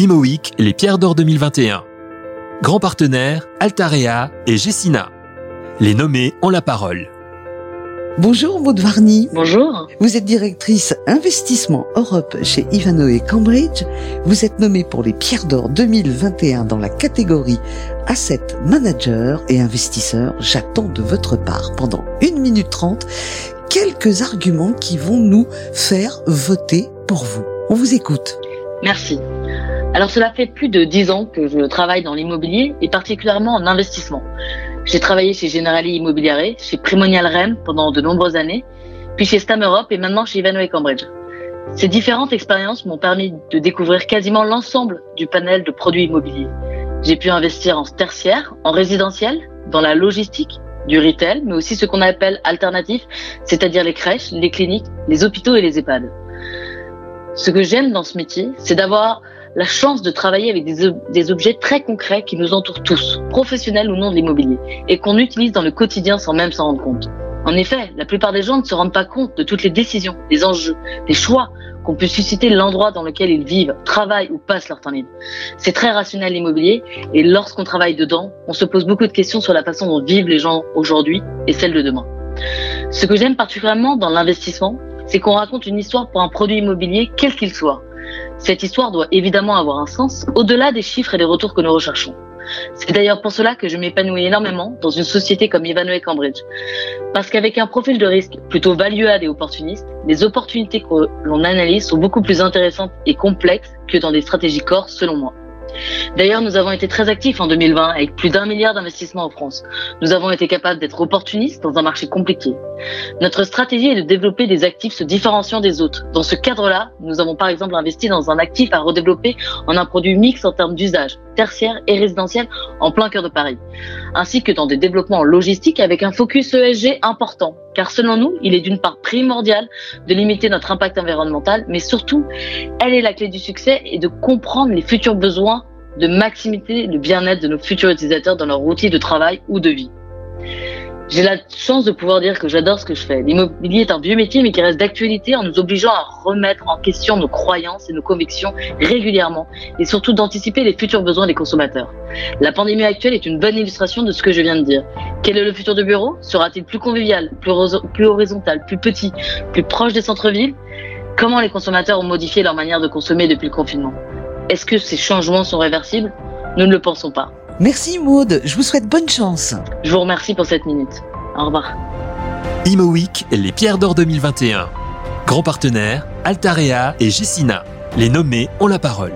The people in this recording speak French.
IMOIC, les pierres d'or 2021. Grand partenaire, Altarea et Gessina. Les nommés ont la parole. Bonjour Maud Varny. Bonjour. Vous êtes directrice investissement Europe chez Ivanhoe Cambridge. Vous êtes nommée pour les Pierres d'Or 2021 dans la catégorie Asset Manager et investisseur. J'attends de votre part pendant 1 minute 30 quelques arguments qui vont nous faire voter pour vous. On vous écoute. Merci. Alors cela fait plus de dix ans que je travaille dans l'immobilier et particulièrement en investissement. J'ai travaillé chez Generali Immobiliare, chez Primonial Rem pendant de nombreuses années, puis chez Stam Europe et maintenant chez Ivanhoe Cambridge. Ces différentes expériences m'ont permis de découvrir quasiment l'ensemble du panel de produits immobiliers. J'ai pu investir en tertiaire, en résidentiel, dans la logistique, du retail, mais aussi ce qu'on appelle alternatif, c'est-à-dire les crèches, les cliniques, les hôpitaux et les EHPAD. Ce que j'aime dans ce métier, c'est d'avoir la chance de travailler avec des, objets très concrets qui nous entourent tous, professionnels ou non de l'immobilier, et qu'on utilise dans le quotidien sans même s'en rendre compte. En effet, la plupart des gens ne se rendent pas compte de toutes les décisions, des enjeux, des choix qu'on peut susciter l'endroit dans lequel ils vivent, travaillent ou passent leur temps libre. C'est très rationnel l'immobilier et lorsqu'on travaille dedans, on se pose beaucoup de questions sur la façon dont vivent les gens aujourd'hui et celle de demain. Ce que j'aime particulièrement dans l'investissement, c'est qu'on raconte une histoire pour un produit immobilier quel qu'il soit. Cette histoire doit évidemment avoir un sens au-delà des chiffres et des retours que nous recherchons. C'est d'ailleurs pour cela que je m'épanouis énormément dans une société comme Ivanhoe Cambridge. Parce qu'avec un profil de risque plutôt valuable et opportuniste, les opportunités que l'on analyse sont beaucoup plus intéressantes et complexes que dans des stratégies corps, selon moi. D'ailleurs, nous avons été très actifs en 2020 avec plus d'un milliard d'investissements en France. Nous avons été capables d'être opportunistes dans un marché compliqué. Notre stratégie est de développer des actifs se différenciant des autres. Dans ce cadre-là, nous avons par exemple investi dans un actif à redévelopper en un produit mix en termes d'usage, tertiaire et résidentiel en plein cœur de Paris, ainsi que dans des développements logistiques avec un focus ESG important. Car selon nous, il est d'une part primordial de limiter notre impact environnemental, mais surtout, elle est la clé du succès et de comprendre les futurs besoins de maximiser le bien-être de nos futurs utilisateurs dans leur outil de travail ou de vie. J'ai la chance de pouvoir dire que j'adore ce que je fais. L'immobilier est un vieux métier, mais qui reste d'actualité en nous obligeant à remettre en question nos croyances et nos convictions régulièrement, et surtout d'anticiper les futurs besoins des consommateurs. La pandémie actuelle est une bonne illustration de ce que je viens de dire. Quel est le futur de bureau? Sera-t-il plus convivial, plus, plus horizontal, plus petit, plus proche des centres-villes? Comment les consommateurs ont modifié leur manière de consommer depuis le confinement? Est-ce que ces changements sont réversibles? Nous ne le pensons pas. Merci Maude, je vous souhaite bonne chance. Je vous remercie pour cette minute. Au revoir. Imo Week, les Pierres d'Or 2021. Grand partenaire, Altarea et Gessina. Les nommés ont la parole.